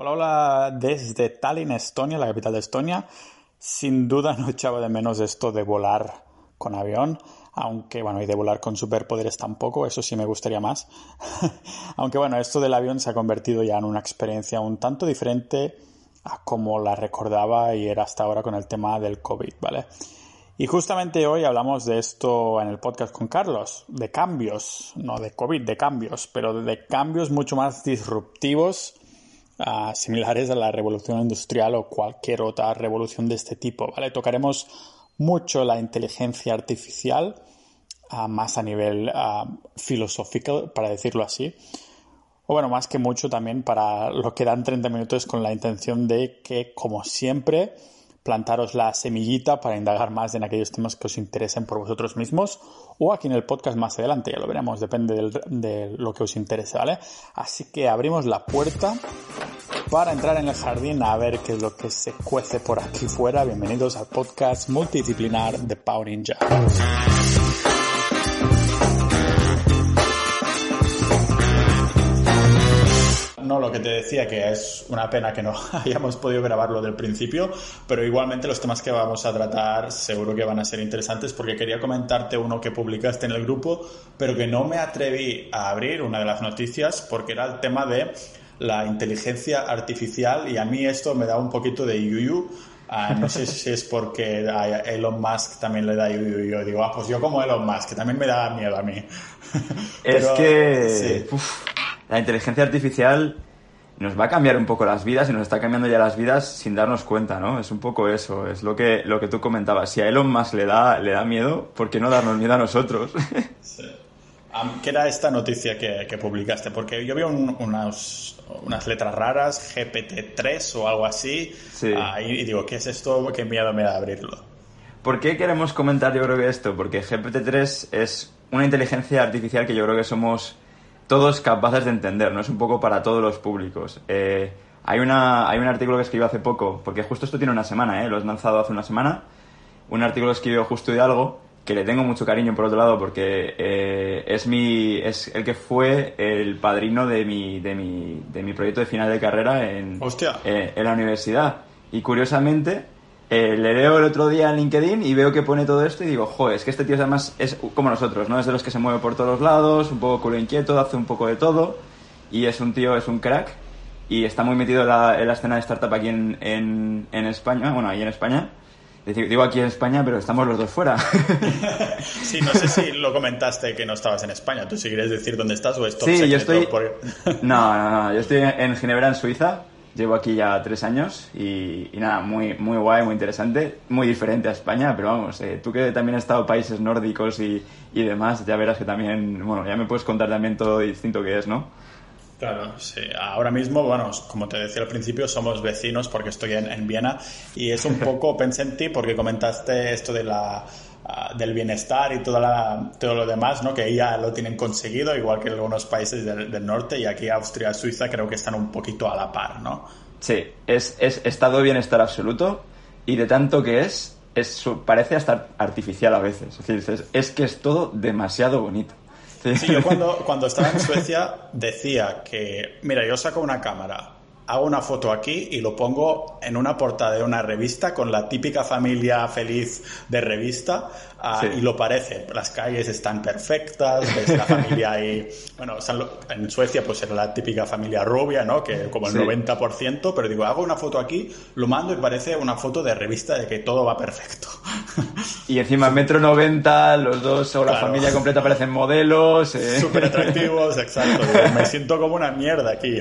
Hola, hola, desde Tallinn, Estonia, la capital de Estonia. Sin duda no echaba de menos esto de volar con avión, aunque bueno, y de volar con superpoderes tampoco, eso sí me gustaría más. aunque bueno, esto del avión se ha convertido ya en una experiencia un tanto diferente a como la recordaba y era hasta ahora con el tema del COVID, ¿vale? Y justamente hoy hablamos de esto en el podcast con Carlos, de cambios, no de COVID, de cambios, pero de cambios mucho más disruptivos similares a la revolución industrial o cualquier otra revolución de este tipo. ¿vale? Tocaremos mucho la inteligencia artificial, más a nivel filosófico, para decirlo así. O bueno, más que mucho también para lo que dan 30 minutos con la intención de que, como siempre, plantaros la semillita para indagar más en aquellos temas que os interesen por vosotros mismos o aquí en el podcast más adelante, ya lo veremos, depende de lo que os interese, ¿vale? Así que abrimos la puerta para entrar en el jardín a ver qué es lo que se cuece por aquí fuera. Bienvenidos al podcast multidisciplinar de Pau Ninja. No, lo que te decía que es una pena que no hayamos podido grabarlo del principio, pero igualmente los temas que vamos a tratar seguro que van a ser interesantes porque quería comentarte uno que publicaste en el grupo, pero que no me atreví a abrir una de las noticias porque era el tema de la inteligencia artificial y a mí esto me da un poquito de yuyu. Ah, no sé si es porque a Elon Musk también le da yuyu. Yo digo, ah, pues yo como Elon Musk, que también me da miedo a mí. es que la inteligencia artificial nos va a cambiar un poco las vidas y nos está cambiando ya las vidas sin darnos cuenta, ¿no? Es un poco eso, es lo que, lo que tú comentabas. Si a Elon Musk le da, le da miedo, ¿por qué no darnos miedo a nosotros? sí. ¿Qué era esta noticia que, publicaste? Porque yo veo unas, letras raras, GPT-3 o algo así, ah, y, digo, ¿qué es esto? ¿Qué miedo me da abrirlo? ¿Por qué queremos comentar yo creo que esto? Porque GPT-3 es una inteligencia artificial que yo creo que somos todos capaces de entender, ¿no? Es un poco para todos los públicos. Eh, hay, una, hay un artículo que escribió hace poco, porque justo esto tiene una semana, ¿eh? Lo has lanzado hace una semana. Un artículo que escribió justo de algo que le tengo mucho cariño por otro lado porque eh, es mi es el que fue el padrino de mi, de mi, de mi proyecto de final de carrera en, eh, en la universidad y curiosamente eh, le leo el otro día en LinkedIn y veo que pone todo esto y digo, joder, es que este tío además es como nosotros, ¿no? Es de los que se mueve por todos los lados, un poco culo inquieto, hace un poco de todo y es un tío, es un crack y está muy metido en la, en la escena de startup aquí en, en, en España, bueno, ahí en España Digo aquí en España, pero estamos los dos fuera. sí, no sé si lo comentaste que no estabas en España. ¿Tú si quieres decir dónde estás o esto Sí, yo estoy... no, no, no. Yo estoy en Ginebra, en Suiza. Llevo aquí ya tres años y, nada, muy, muy guay, muy interesante. Muy diferente a España, pero vamos, eh, tú que también has estado en países nórdicos y, y demás, ya verás que también, bueno, ya me puedes contar también todo distinto que es, ¿no? Claro, sí. Ahora mismo, bueno, como te decía al principio, somos vecinos porque estoy en, Viena y es un poco, pensé en ti porque comentaste esto de la, ah, del bienestar y toda la, todo lo demás, ¿no? Que ya lo tienen conseguido, igual que algunos países del, norte y aquí Austria, Suiza creo que están un poquito a la par, ¿no? Sí, es, es estado de bienestar absoluto y de tanto que es, es parece hasta artificial a veces. Es decir, es que es todo demasiado bonito. Sí, yo cuando, cuando estaba en Suecia decía que, mira, yo saco una cámara, hago una foto aquí y lo pongo en una portada de una revista con la típica familia feliz de revista ah, y lo parece. Las calles están perfectas, ves la familia ahí. Bueno, en Suecia pues era la típica familia rubia, ¿no? Que como el 90%, pero digo, hago una foto aquí, lo mando y parece una foto de revista de que todo va perfecto. Y encima metro 90, los dos o la familia completa parecen modelos. Eh. Súper atractivos, exacto. me siento como una mierda aquí.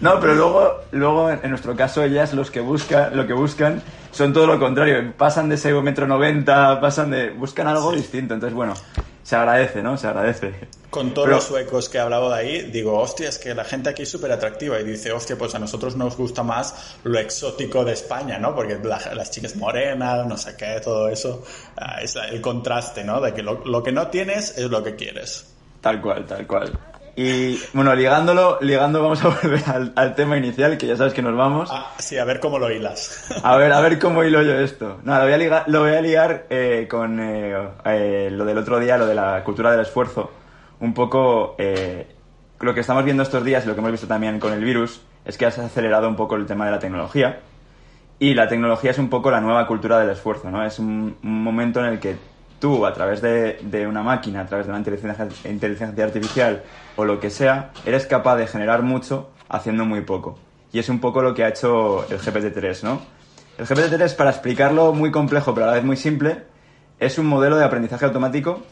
No, pero luego, luego en nuestro caso ellas los que buscan, lo que buscan son todo lo contrario. Pasan de ese metro 90, pasan de... buscan algo distinto. Entonces, bueno, se agradece, ¿no? Se agradece. Con todos los suecos que he hablado de ahí, digo, hostia, es que la gente aquí es súper atractiva. Y dice, hostia, pues a nosotros nos gusta más lo exótico de España, ¿no? Porque las chicas morenas, no sé qué, todo eso. Ah, es el contraste, ¿no? De que lo, que no tienes es lo que quieres. Tal cual, tal cual. Y bueno, ligándolo, ligando vamos a volver al, tema inicial, que ya sabes que nos vamos. Ah, sí, a ver cómo lo hilas. A ver, a ver cómo hilo yo esto. No, lo voy a ligar, lo voy a ligar eh, con eh, eh, lo del otro día, lo de la cultura del esfuerzo. Un poco lo que estamos viendo estos días, lo que hemos visto también con el virus, es que has acelerado un poco el tema de la tecnología. Y la tecnología es un poco la nueva cultura del esfuerzo, ¿no? Es un, momento en el que tú, a través de, de, una máquina, a través de una inteligencia, inteligencia artificial o lo que sea, eres capaz de generar mucho haciendo muy poco. Y es un poco lo que ha hecho el GPT-3, ¿no? El GPT-3, para explicarlo muy complejo pero a la vez muy simple, es un modelo de aprendizaje automático,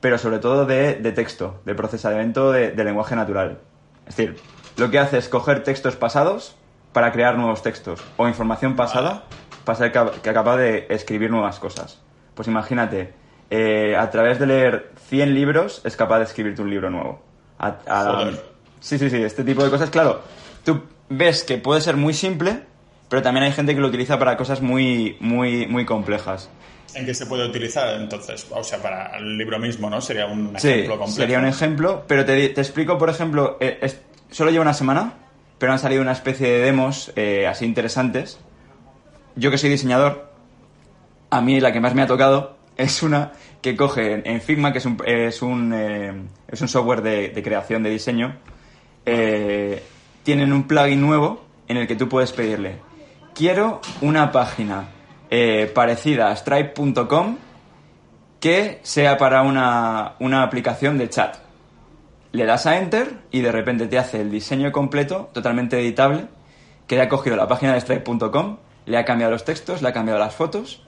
pero sobre todo de, texto, de procesamiento de, lenguaje natural. Es decir, lo que hace es coger textos pasados para crear nuevos textos, o información pasada para ser capaz de escribir nuevas cosas. Pues imagínate, eh, a través de leer 100 libros es capaz de escribirte un libro nuevo. sí, sí, sí, este tipo de cosas, claro. Tú ves que puede ser muy simple, pero también hay gente que lo utiliza para cosas muy, muy, muy complejas. ¿En qué se puede utilizar entonces? O sea, para el libro mismo, ¿no? Sería un ejemplo completo. Sería un ejemplo, pero te, te explico, por ejemplo, eh, solo lleva una semana, pero han salido una especie de demos eh, así interesantes. Yo que soy diseñador, a mí la que más me ha tocado es una que coge en Figma, que es un, es un, eh, es un software de, creación de diseño, tienen un plugin nuevo en el que tú puedes pedirle, quiero una página eh, parecida a Stripe.com que sea para una, una aplicación de chat. Le das a Enter y de repente te hace el diseño completo, totalmente editable, que le ha cogido la página de Stripe.com, le ha cambiado los textos, le ha cambiado las fotos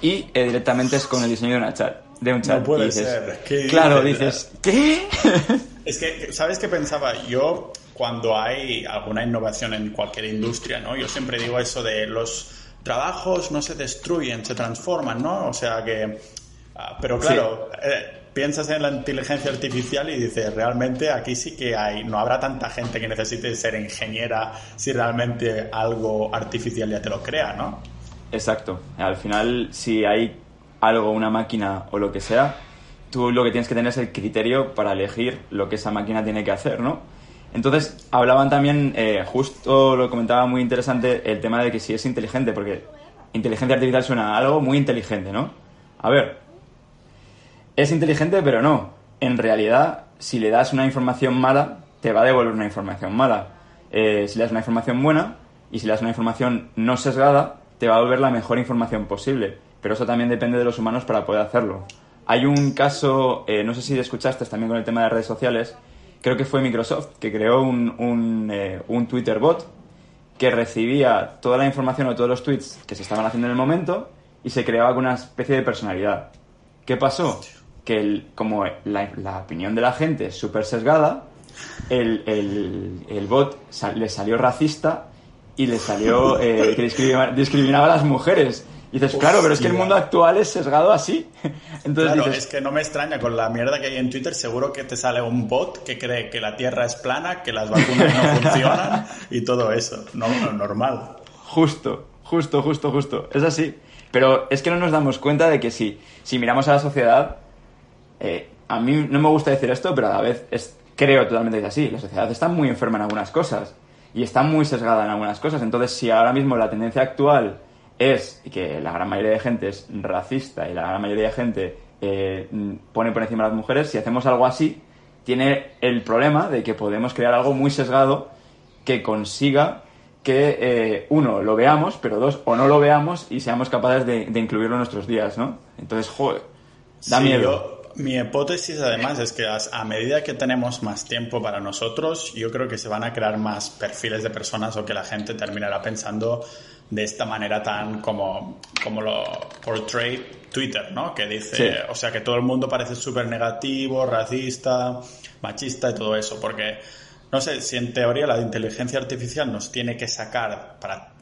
y eh, directamente es con el diseño de, una chat, de un chat. No puede ser. claro, dices, ¿qué? es que, ¿sabes qué pensaba? Yo, cuando hay alguna innovación en cualquier industria, ¿no? Yo siempre digo eso de los trabajos no se destruyen, se transforman, ¿no? O sea que... Ah, pero claro, eh, piensas en la inteligencia artificial y dices, realmente aquí sí que hay, no habrá tanta gente que necesite ser ingeniera si realmente algo artificial ya te lo crea, ¿no? Exacto. Al final, si hay algo, una máquina o lo que sea, tú lo que tienes que tener es el criterio para elegir lo que esa máquina tiene que hacer, ¿no? Entonces, hablaban también, eh, justo lo comentaba muy interesante, el tema de que si es inteligente, porque inteligencia artificial suena a algo muy inteligente, ¿no? A ver, es inteligente, pero no. En realidad, si le das una información mala, te va a devolver una información mala. Eh, si le das una información buena y si le das una información no sesgada, te va a devolver la mejor información posible. Pero eso también depende de los humanos para poder hacerlo. Hay un caso, eh, no sé si escuchaste también con el tema de redes sociales, creo que fue Microsoft, que creó un, un, eh, un, Twitter bot que recibía toda la información o todos los tweets que se estaban haciendo en el momento y se creaba con una especie de personalidad. ¿Qué pasó? Que el, como la, la, opinión de la gente es súper sesgada, el, el, el, bot le salió racista y le salió eh, que discriminaba, discriminaba a las mujeres. Y dices, claro, pero es que el mundo actual es sesgado así. Entonces claro, es que no me extraña, con la mierda que hay en Twitter seguro que te sale un bot que cree que la Tierra es plana, que las vacunas no funcionan y todo eso. No, normal. Justo, justo, justo, justo. Es así. Pero es que no nos damos cuenta de que si, si miramos a la sociedad, eh, a mí no me gusta decir esto, pero a la vez es, creo totalmente que es así. La sociedad está muy enferma en algunas cosas y está muy sesgada en algunas cosas. Entonces, si ahora mismo la tendencia actual es que la gran mayoría de gente es racista y la gran mayoría de gente eh, pone por encima a las mujeres, si hacemos algo así, tiene el problema de que podemos crear algo muy sesgado que consiga que, eh, uno, lo veamos, pero dos, o no lo veamos y seamos capaces de, incluirlo en nuestros días, ¿no? Entonces, joder, da miedo. Mi hipótesis, además, es que a medida que tenemos más tiempo para nosotros, yo creo que se van a crear más perfiles de personas o que la gente terminará pensando de esta manera tan como, como lo portray Twitter, ¿no? Que dice, o sea, que todo el mundo parece súper negativo, racista, machista y todo eso, porque no sé si en teoría la inteligencia artificial nos tiene que sacar para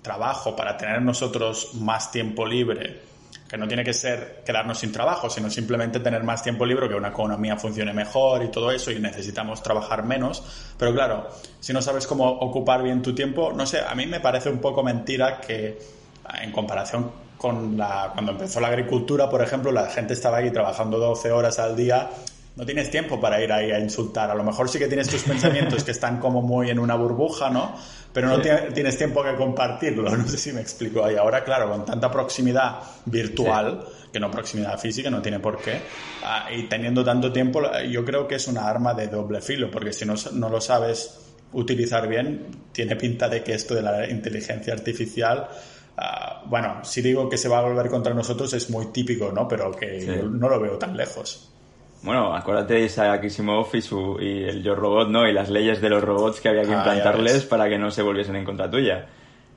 trabajo, para tener nosotros más tiempo libre que no tiene que ser quedarnos sin trabajo, sino simplemente tener más tiempo libre, que una economía funcione mejor y todo eso, y necesitamos trabajar menos. Pero claro, si no sabes cómo ocupar bien tu tiempo, no sé, a mí me parece un poco mentira que en comparación con la, cuando empezó la agricultura, por ejemplo, la gente estaba ahí trabajando 12 horas al día no tienes tiempo para ir ahí a insultar. A lo mejor sí que tienes tus pensamientos que están como muy en una burbuja, ¿no? Pero no tienes tiempo que compartirlo. No sé si me explico ahí. Ahora, claro, con tanta proximidad virtual, que no proximidad física, no tiene por qué, ah, y teniendo tanto tiempo, yo creo que es una arma de doble filo, porque si no, no lo sabes utilizar bien, tiene pinta de que esto de la inteligencia artificial ah, bueno, si digo que se va a volver contra nosotros es muy típico, ¿no? Pero que no lo veo tan lejos. Bueno, acuérdate de Isaac Asimov y, su, y el Yo Robot, ¿no? Y las leyes de los robots que había que ah, implantarles para que no se volviesen en contra tuya.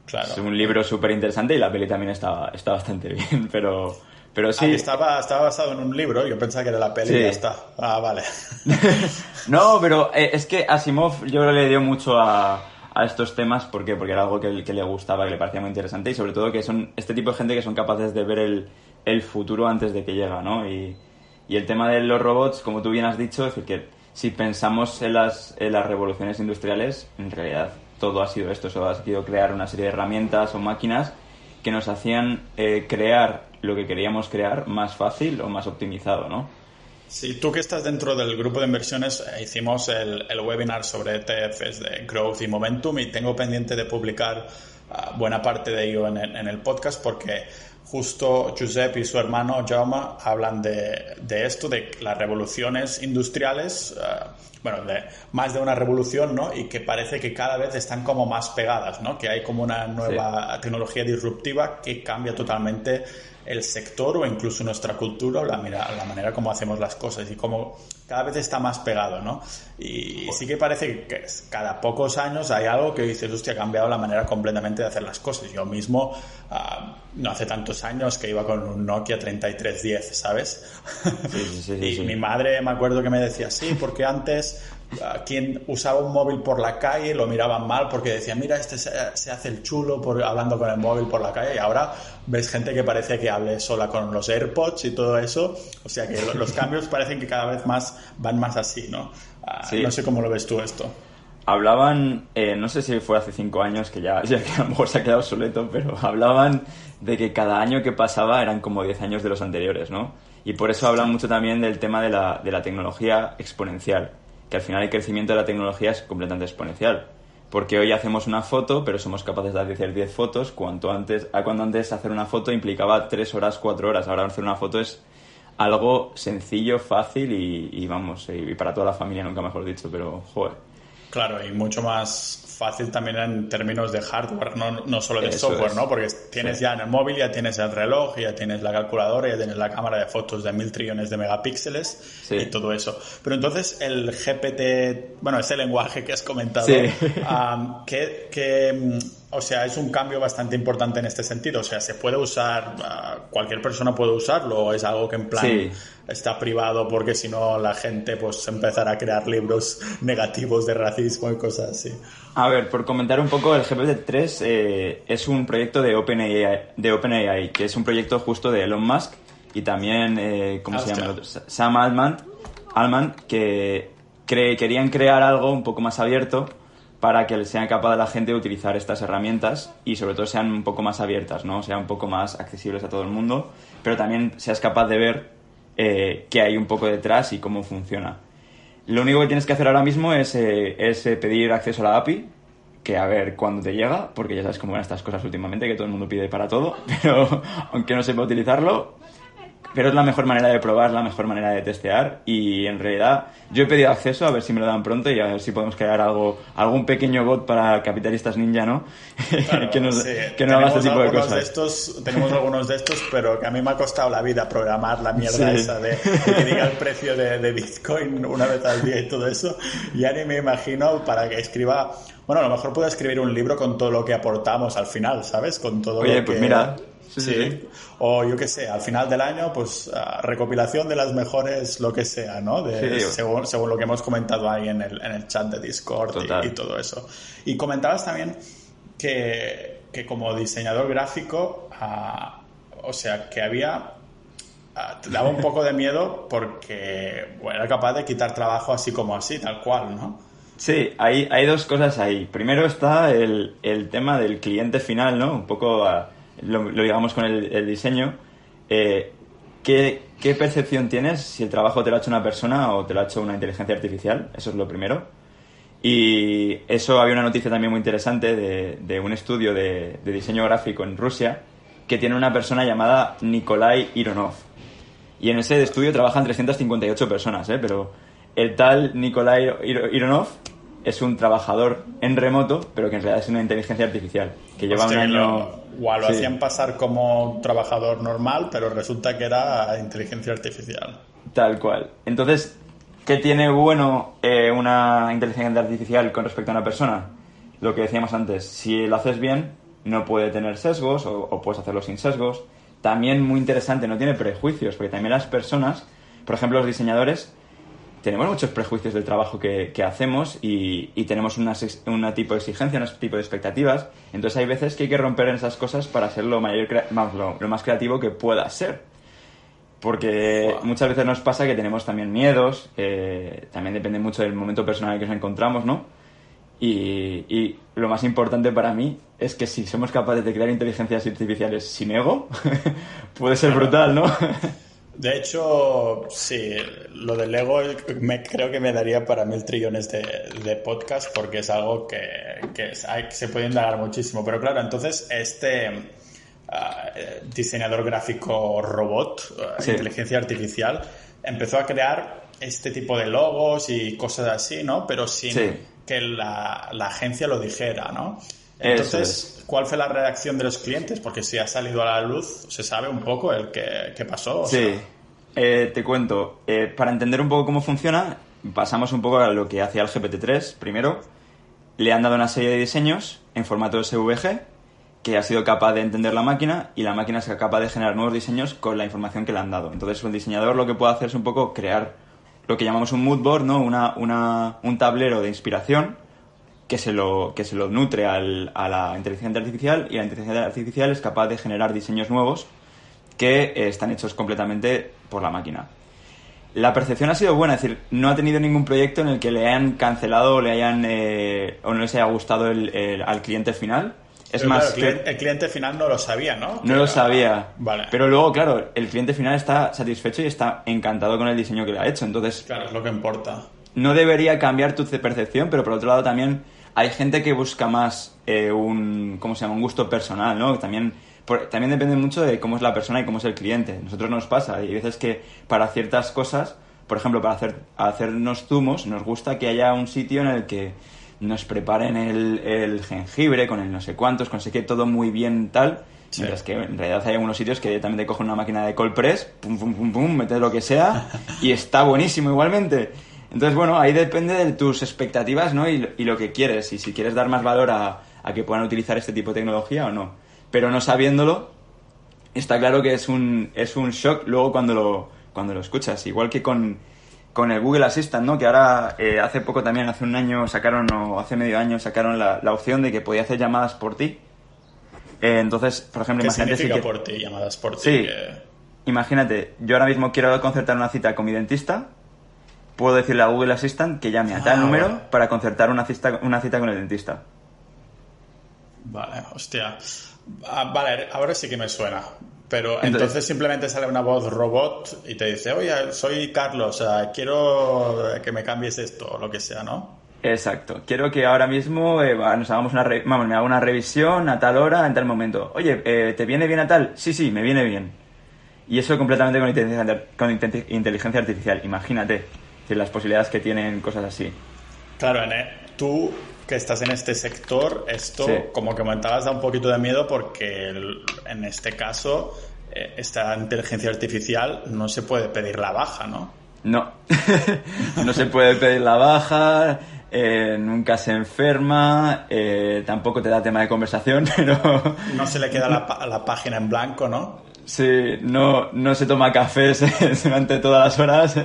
Claro. Es un libro súper interesante y la peli también está, está bastante bien, pero, pero sí. estaba, estaba basado en un libro, yo pensaba que era la peli y ya está. Ah, vale. no, pero eh, es que Asimov yo le dio mucho a, a estos temas, ¿por qué? Porque era algo que, que, le gustaba, que le parecía muy interesante y sobre todo que son este tipo de gente que son capaces de ver el, el futuro antes de que llega, ¿no? Y, y el tema de los robots, como tú bien has dicho, es que si pensamos en las, en las revoluciones industriales, en realidad todo ha sido esto, eso ha sido crear una serie de herramientas o máquinas que nos hacían eh, crear lo que queríamos crear más fácil o más optimizado, ¿no? Sí, tú que estás dentro del grupo de inversiones, eh, hicimos el, el, webinar sobre ETFs de Growth y Momentum y tengo pendiente de publicar ah, buena parte de ello en en el podcast porque justo Giuseppe y su hermano Jaume hablan de, de esto, de las revoluciones industriales, eh, bueno, de, más de una revolución, ¿no? Y que parece que cada vez están como más pegadas, ¿no? Que hay como una nueva tecnología disruptiva que cambia totalmente el sector o incluso nuestra cultura o la, la manera como hacemos las cosas y como cada vez está más pegado, ¿no? Y sí que parece que cada pocos años hay algo que dices, hostia, ha cambiado la manera completamente de hacer las cosas. Yo mismo, ah, no hace tantos años que iba con un Nokia 3310, ¿sabes? Sí, sí, sí, y mi madre me acuerdo que me decía, sí, porque antes quien usaba un móvil por la calle lo miraban mal porque decían, mira, este se, hace el chulo por, hablando con el móvil por la calle y ahora ves gente que parece que hable sola con los AirPods y todo eso. O sea que los cambios parecen que cada vez más van más así, ¿no? Ah, no sé cómo lo ves tú esto. Hablaban, eh, no sé si fue hace cinco años, que ya, ya que a lo mejor se ha quedado obsoleto, pero hablaban de que cada año que pasaba eran como diez años de los anteriores, ¿no? Y por eso hablan mucho también del tema de la, de la tecnología exponencial que al final el crecimiento de la tecnología es completamente exponencial. Porque hoy hacemos una foto, pero somos capaces de hacer 10 fotos, cuanto antes, a cuando antes hacer una foto implicaba 3 horas, 4 horas. Ahora hacer una foto es algo sencillo, fácil y, y vamos, y para toda la familia, nunca mejor dicho, pero joder. Claro, y mucho más fácil también en términos de hardware, no, no solo de software, ¿no? Porque tienes ya en el móvil, ya tienes el reloj, ya tienes la calculadora, ya tienes la cámara de fotos de mil trillones de megapíxeles y todo eso. Pero entonces el GPT, bueno, ese lenguaje que has comentado, que, que, mm, o sea, es un cambio bastante importante en este sentido. O sea, se puede usar, ah, cualquier persona puede usarlo, o es algo que en plan está privado porque si no la gente pues empezará a crear libros negativos de racismo y cosas así. A ver, por comentar un poco, el GPT-3 eh, es un proyecto de OpenAI, de OpenAI, que es un proyecto justo de Elon Musk y también, eh, ¿cómo se llama? Sam Altman, Altman que querían crear algo un poco más abierto para que sea capaz la gente de utilizar estas herramientas y sobre todo sean un poco más abiertas, ¿no? Sean un poco más accesibles a todo el mundo, pero también seas capaz de ver eh, qué hay un poco detrás y cómo funciona. Lo único que tienes que hacer ahora mismo es, eh, es eh, pedir acceso a la API, que a ver cuándo te llega, porque ya sabes cómo van estas cosas últimamente, que todo el mundo pide para todo, pero aunque no sepa utilizarlo, pero es la mejor manera de probar, la mejor manera de testear y en realidad yo he pedido acceso a ver si me lo dan pronto y a ver si podemos crear algo, algún pequeño bot para capitalistas ninja, ¿no? que, nos, que no haga este tipo de cosas. De estos, tenemos algunos de estos, pero que a mí me ha costado la vida programar la mierda esa de, que diga el precio de, de, Bitcoin una vez al día y todo eso. Ya ni me imagino para que escriba bueno, a lo mejor puedo escribir un libro con todo lo que aportamos al final, ¿sabes? Con todo Oye, lo pues mira, Sí, O yo qué sé, al final del año, pues ah, recopilación de las mejores, lo que sea, ¿no? De, según, según, lo que hemos comentado ahí en el, en el chat de Discord y, todo eso. Y comentabas también que, que como diseñador gráfico, ah, o sea, que había ah, te daba un poco de miedo porque bueno, era capaz de quitar trabajo así como así, tal cual, ¿no? Sí, hay, hay dos cosas ahí. Primero está el, el tema del cliente final, ¿no? Un poco lo, digamos con el, diseño, eh, ¿qué, percepción tienes si el trabajo te lo ha hecho una persona o te lo ha hecho una inteligencia artificial? Eso es lo primero. Y eso había una noticia también muy interesante de, un estudio de, diseño gráfico en Rusia que tiene una persona llamada Nikolai Ironov. Y en ese estudio trabajan 358 personas, ¿eh? pero el tal Nikolai Ironov es un trabajador en remoto, pero que en realidad es una inteligencia artificial, que lleva un año... Lo, lo hacían pasar como un trabajador normal, pero resulta que era inteligencia artificial. Tal cual. Entonces, ¿qué tiene bueno eh, una inteligencia artificial con respecto a una persona? Lo que decíamos antes, si lo haces bien, no puede tener sesgos o, o puedes hacerlo sin sesgos. También muy interesante, no tiene prejuicios, porque también las personas, por ejemplo los diseñadores, tenemos muchos prejuicios del trabajo que, hacemos y, tenemos una, tipo de exigencia, un tipo de expectativas. Entonces hay veces que hay que romper en esas cosas para ser lo, mayor, lo, más creativo que pueda ser. Porque muchas veces nos pasa que tenemos también miedos, también depende mucho del momento personal en que nos encontramos, ¿no? Y, y, lo más importante para mí es que si somos capaces de crear inteligencias artificiales sin ego, puede ser brutal, ¿no? De hecho, sí, lo del ego me, creo que me daría para mil trillones de, de podcast porque es algo que, que se puede indagar muchísimo. Pero claro, entonces este uh, diseñador gráfico robot, uh, inteligencia artificial, empezó a crear este tipo de logos y cosas así, ¿no? Pero sin que la, la, agencia lo dijera, ¿no? Entonces, ¿cuál fue la reacción de los clientes? Porque si ha salido a la luz, se sabe un poco el que, pasó. sí, eh, te cuento. Eh, para entender un poco cómo funciona, pasamos un poco a lo que hacía el GPT-3 primero. Le han dado una serie de diseños en formato SVG que ha sido capaz de entender la máquina y la máquina es capaz de generar nuevos diseños con la información que le han dado. Entonces, el diseñador lo que puede hacer es un poco crear lo que llamamos un mood board, ¿no? Una, una, un tablero de inspiración que se lo, que se lo nutre al, a la inteligencia artificial y la inteligencia artificial es capaz de generar diseños nuevos que eh, están hechos completamente por la máquina. La percepción ha sido buena, es decir, no ha tenido ningún proyecto en el que le hayan cancelado o le hayan eh, o no les haya gustado el, al cliente final. Es más, el, cliente, final no lo sabía, ¿no? No lo sabía. Vale. Pero luego, claro, el cliente final está satisfecho y está encantado con el diseño que le ha hecho. Entonces, claro, es lo que importa. No debería cambiar tu percepción, pero por otro lado también hay gente que busca más eh, un, ¿cómo se llama? Un gusto personal, ¿no? También, también depende mucho de cómo es la persona y cómo es el cliente. Nosotros nos pasa, hay veces que para ciertas cosas, por ejemplo, para hacer, hacernos zumos, nos gusta que haya un sitio en el que nos preparen el, el jengibre con el no sé cuántos, con sé qué, todo muy bien tal. Mientras que en realidad hay algunos sitios que también te cogen una máquina de cold press, pum, pum, pum, pum, metes lo que sea y está buenísimo igualmente. Entonces, bueno, ahí depende de tus expectativas, ¿no? Y, lo que quieres, y si quieres dar más valor a, que puedan utilizar este tipo de tecnología o no. Pero no sabiéndolo, está claro que es un, es un shock luego cuando lo, cuando lo escuchas. Igual que con, con el Google Assistant, ¿no? Que ahora, eh, hace poco también, hace un año sacaron, o hace medio año sacaron la, la opción de que podía hacer llamadas por ti. Eh, entonces, por ejemplo, ¿Qué imagínate significa por ti, llamadas por ti? Sí. Imagínate, yo ahora mismo quiero concertar una cita con mi dentista puedo decirle a Google Assistant que llame a tal ah, número para concertar una cita, una cita con el dentista. Vale, hostia. Ah, vale, ahora sí que me suena. Pero entonces, simplemente sale una voz robot y te dice, oye, soy Carlos, quiero que me cambies esto o lo que sea, ¿no? Exacto. Quiero que ahora mismo eh, nos hagamos una, vamos, me haga una revisión a tal hora, en tal momento. Oye, eh, ¿te viene bien a tal? Sí, sí, me viene bien. Y eso completamente con inteligencia, con inteligencia artificial. Imagínate las posibilidades que tienen cosas así. Claro, tú que estás en este sector, esto, como que comentabas, da un poquito de miedo porque en este caso, eh, esta inteligencia artificial no se puede pedir la baja, ¿no? No, no se puede pedir la baja, eh, nunca se enferma, eh, tampoco te da tema de conversación, pero... No se le queda la, la página en blanco, ¿no? Sí, no, no se toma café durante todas las horas.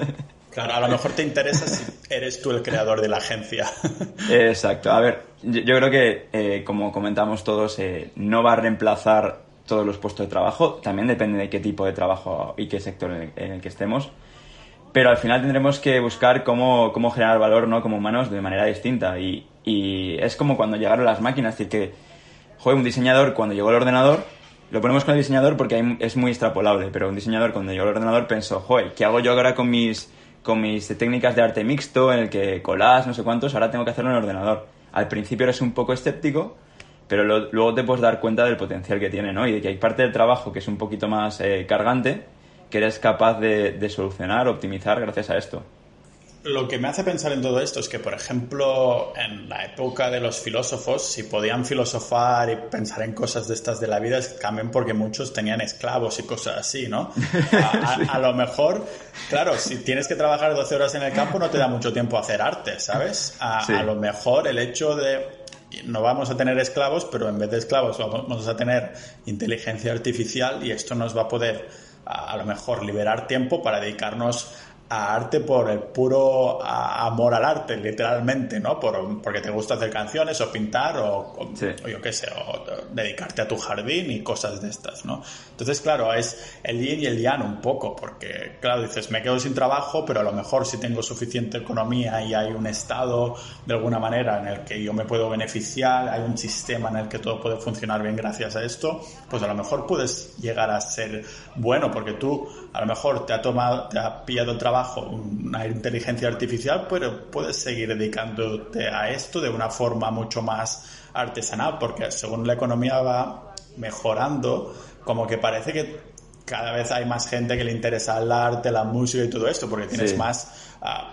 Claro, a lo mejor te interesa si eres tú el creador de la agencia. Exacto. A ver, yo, creo que, eh, como comentamos todos, eh, no va a reemplazar todos los puestos de trabajo. También depende de qué tipo de trabajo y qué sector en el, que estemos. Pero al final tendremos que buscar cómo, cómo generar valor ¿no? como humanos de manera distinta. Y, es como cuando llegaron las máquinas. Es decir, que, joder, un diseñador, cuando llegó el ordenador, lo ponemos con el diseñador porque es muy extrapolable, pero un diseñador cuando llegó el ordenador pensó, joder, ¿qué hago yo ahora con mis con mis técnicas de arte mixto, en el que colás, no sé cuántos, ahora tengo que hacerlo en ordenador. Al principio eres un poco escéptico, pero luego te puedes dar cuenta del potencial que tiene, ¿no? Y de que hay parte del trabajo que es un poquito más eh, cargante, que eres capaz de, solucionar, optimizar gracias a esto. Lo que me hace pensar en todo esto es que, por ejemplo, en la época de los filósofos, si podían filosofar y pensar en cosas de estas de la vida, es también porque muchos tenían esclavos y cosas así, ¿no? A, lo mejor, claro, si tienes que trabajar 12 horas en el campo, no te da mucho tiempo a hacer arte, ¿sabes? A, a lo mejor el hecho de no vamos a tener esclavos, pero en vez de esclavos vamos a tener inteligencia artificial y esto nos va a poder a, lo mejor liberar tiempo para dedicarnos a arte por el puro amor al arte, literalmente, ¿no? Por, porque te gusta hacer canciones o pintar o, yo qué sé, o dedicarte a tu jardín y cosas de estas, ¿no? Entonces, claro, es el yin y el yang un poco, porque, claro, dices, me quedo sin trabajo, pero a lo mejor si tengo suficiente economía y hay un estado de alguna manera en el que yo me puedo beneficiar, hay un sistema en el que todo puede funcionar bien gracias a esto, pues a lo mejor puedes llegar a ser bueno, porque tú a lo mejor te ha tomado, te ha pillado el trabajo una inteligencia artificial, pero puedes seguir dedicándote a esto de una forma mucho más artesanal, porque según la economía va mejorando, como que parece que cada vez hay más gente que le interesa el arte, la música y todo esto, porque tienes más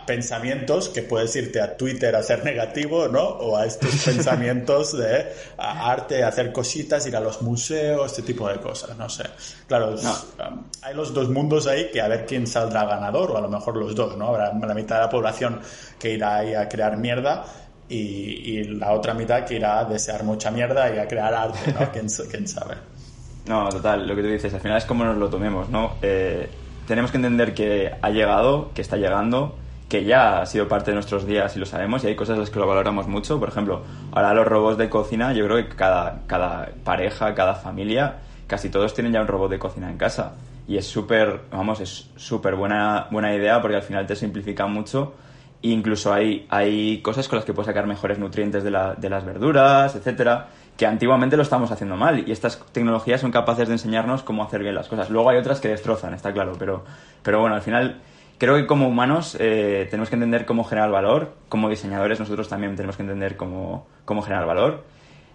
pensamientos que puedes irte a Twitter a ser negativo, ¿no? O a estos pensamientos de arte, hacer cositas, ir a los museos, este tipo de cosas, no sé. Claro, um, hay los dos mundos ahí que a ver quién saldrá ganador, o a lo mejor los dos, ¿no? Habrá la mitad de la población que irá ahí a crear mierda y, y la otra mitad que irá a desear mucha mierda y a crear arte, ¿no? ¿Quién, quién sabe? No, total, lo que tú dices, al final es como nos lo tomemos, ¿no? Eh, tenemos que entender que ha llegado, que está llegando, que ya ha sido parte de nuestros días y lo sabemos y hay cosas las que lo valoramos mucho. Por ejemplo, ahora los robots de cocina, yo creo que cada, cada pareja, cada familia, casi todos tienen ya un robot de cocina en casa. Y es súper, vamos, es súper buena, buena idea porque al final te simplifica mucho. E incluso hay, hay cosas con las que puedes sacar mejores nutrientes de, la, de las verduras, etcétera, que antiguamente lo estamos haciendo mal. Y estas tecnologías son capaces de enseñarnos cómo hacer bien las cosas. Luego hay otras que destrozan, está claro, pero, pero bueno, al final creo que como humanos eh, tenemos que entender cómo generar valor, como diseñadores nosotros también tenemos que entender cómo, cómo generar valor.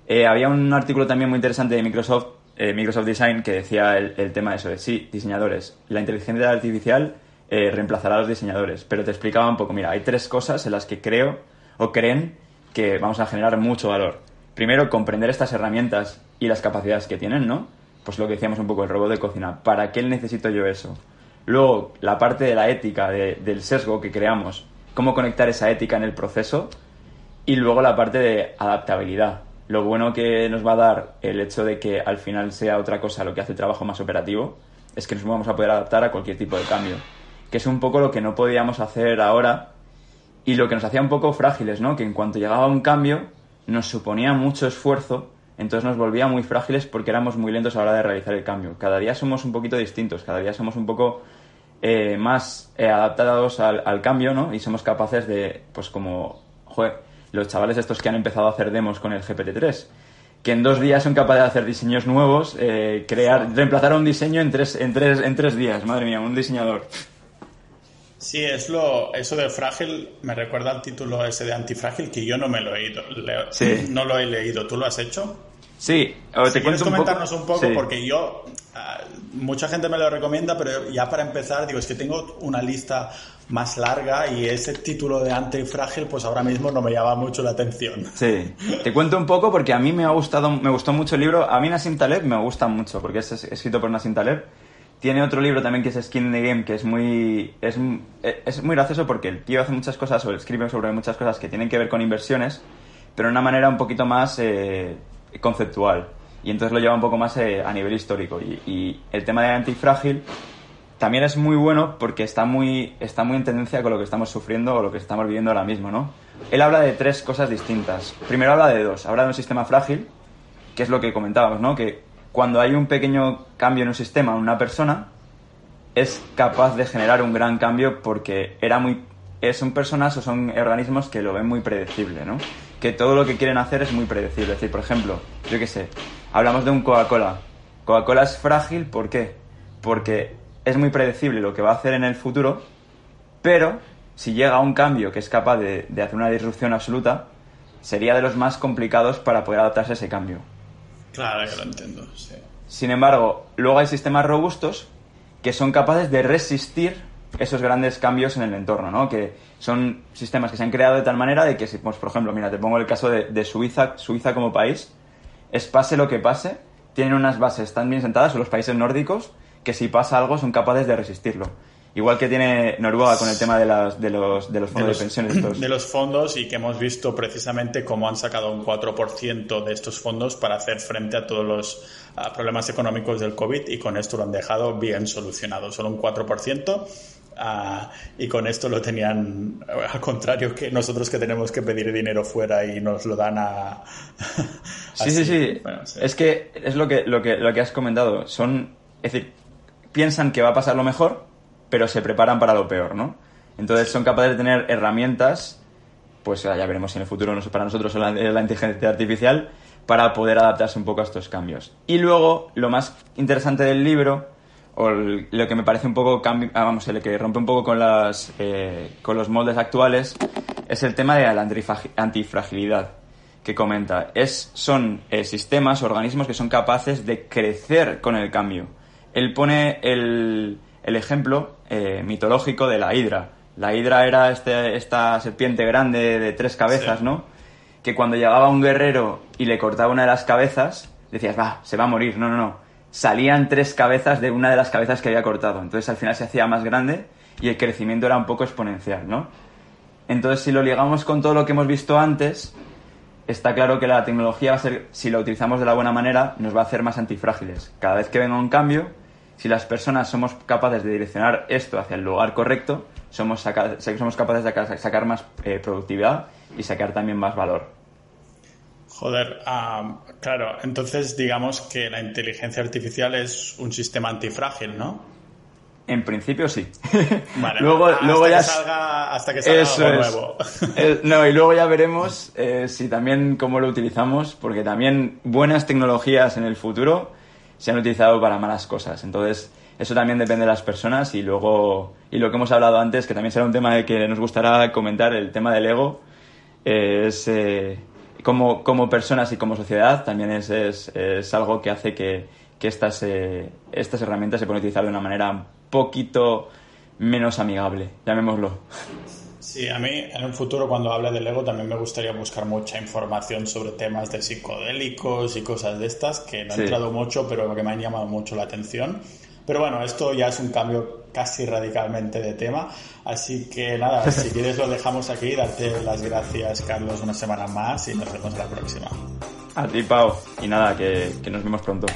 Eh, había un artículo también muy interesante de Microsoft, eh, Microsoft Design, que decía el, tema de eso, de sí, diseñadores, la inteligencia artificial reemplazará a los diseñadores, pero te explicaba un poco, mira, hay tres cosas en las que creo o creen que vamos a generar mucho valor. Primero, comprender estas herramientas y las capacidades que tienen, ¿no? Pues lo que decíamos un poco, el robot de cocina. ¿Para qué necesito yo eso? Luego, la parte de la ética, del sesgo que creamos, cómo conectar esa ética en el proceso. Y luego la parte de adaptabilidad. Lo bueno que nos va a dar el hecho de que al final sea otra cosa lo que hace el trabajo más operativo es que nos vamos a poder adaptar a cualquier tipo de cambio. Que es un poco lo que no podíamos hacer ahora y lo que nos hacía un poco frágiles, ¿no? Que en cuanto llegaba un cambio nos suponía mucho esfuerzo entonces nos volvía muy frágiles porque éramos muy lentos a la hora de realizar el cambio. Cada día somos un poquito distintos, cada día somos un poco eh, más eh, adaptados al, cambio, ¿no? Y somos capaces de, pues como, joder, los chavales estos que han empezado a hacer demos con el GPT-3, que en dos días son capaces de hacer diseños nuevos, eh, crear, reemplazar un diseño en tres, en, tres, en tres días, madre mía, un diseñador. Sí, es lo, eso de frágil me recuerda al título ese de antifrágil que yo no me lo he ido, sí. no lo he leído. ¿Tú lo has hecho? Sí, te si comentarnos un poco, porque yo, ah, mucha gente me lo recomienda, pero ya para empezar, digo, es que tengo una lista más larga y ese título de antifrágil, pues ahora mismo no me llama mucho la atención. Sí, te cuento un poco porque a mí me ha gustado, me gustó mucho el libro. A mí Nassim Taleb me gusta mucho porque es escrito por Nassim Taleb. Tiene otro libro también que es Skin in the Game, que es muy, es, es muy gracioso porque el tío hace muchas cosas o escribe sobre muchas cosas que tienen que ver con inversiones, pero de una manera un poquito más eh, conceptual. Y entonces lo lleva un poco más eh, a nivel histórico. Y, el tema de antifrágil también es muy bueno porque está muy, está muy en tendencia con lo que estamos sufriendo o lo que estamos viviendo ahora mismo, ¿no? Él habla de tres cosas distintas. Primero habla de dos. Habla de un sistema frágil, que es lo que comentábamos, ¿no? Que cuando hay un pequeño cambio en un sistema, en una persona, es capaz de generar un gran cambio porque era muy son personas o son organismos que lo ven muy predecible, ¿no? Que todo lo que quieren hacer es muy predecible. Es decir, por ejemplo, yo qué sé, hablamos de un Coca-Cola. Coca-Cola es frágil, ¿por qué? Porque es muy predecible lo que va a hacer en el futuro, pero si llega a un cambio que es capaz de, hacer una disrupción absoluta, sería de los más complicados para poder adaptarse a ese cambio. Claro, yo lo entiendo, sí. Sin embargo, luego hay sistemas robustos que son capaces de resistir esos grandes cambios en el entorno, ¿no? Que son sistemas que se han creado de tal manera de que, si, pues, por ejemplo, mira, te pongo el caso de, de Suiza, Suiza como país, es pase lo que pase, tienen unas bases tan bien sentadas, son los países nórdicos, que si pasa algo son capaces de resistirlo. Igual que tiene Noruega con el tema de, las, de, los, de los fondos de, los, pensiones. De los fondos y que hemos visto precisamente cómo han sacado un 4% de estos fondos para hacer frente a todos los a problemas económicos del COVID y con esto lo han dejado bien solucionado. Solo un 4%. Uh, y con esto lo tenían al contrario que nosotros que tenemos que pedir dinero fuera y nos lo dan a sí, sí, sí. Bueno, sí es que es lo que lo que lo que has comentado son es decir piensan que va a pasar lo mejor pero se preparan para lo peor, ¿no? Entonces son capaces de tener herramientas, pues ya veremos si en el futuro para nosotros la, la inteligencia artificial, para poder adaptarse un poco a estos cambios. Y luego, lo más interesante del libro, o lo que me parece un poco, ah, vamos, el que rompe un poco con, las, eh, con los moldes actuales, es el tema de la antifragilidad que comenta. Es, son eh, sistemas, organismos que son capaces de crecer con el cambio. Él pone el, el ejemplo eh, mitológico de la hidra. La hidra era este, esta serpiente grande de tres cabezas, sí. ¿no? Que cuando llegaba un guerrero y le cortaba una de las cabezas, decías, va, se va a morir. No, no, no. Salían tres cabezas de una de las cabezas que había cortado. Entonces al final se hacía más grande y el crecimiento era un poco exponencial, ¿no? Entonces si lo ligamos con todo lo que hemos visto antes, está claro que la tecnología va a ser, si la utilizamos de la buena manera, nos va a hacer más antifrágiles. Cada vez que venga un cambio, si las personas somos capaces de direccionar esto hacia el lugar correcto, somos, saca, somos capaces de sacar más eh, productividad y sacar también más valor. Joder, um, claro, entonces digamos que la inteligencia artificial es un sistema antifrágil, ¿no? En principio sí. Vale, luego, hasta, luego que ya salga, hasta que salga Eso algo nuevo. Eh, no, y luego ya veremos eh, si también cómo lo utilizamos, porque también buenas tecnologías en el futuro se han utilizado para malas cosas. Entonces, eso también depende de las personas y luego, y lo que hemos hablado antes, que también será un tema de que nos gustará comentar, el tema del ego, eh, es eh, como, como personas y como sociedad también es, es, es algo que hace que, que estas, eh, estas herramientas se puedan utilizar de una manera un poquito menos amigable, llamémoslo. Sí, a mí en un futuro cuando hable del ego también me gustaría buscar mucha información sobre temas de psicodélicos y cosas de estas que no he Sí. entrado mucho pero que me han llamado mucho la atención. Pero bueno, esto ya es un cambio casi radicalmente de tema. Así que nada, si quieres lo dejamos aquí. Darte las gracias, Carlos, una semana más y nos vemos la próxima. A ti, Pau. Y nada, que, que nos vemos pronto.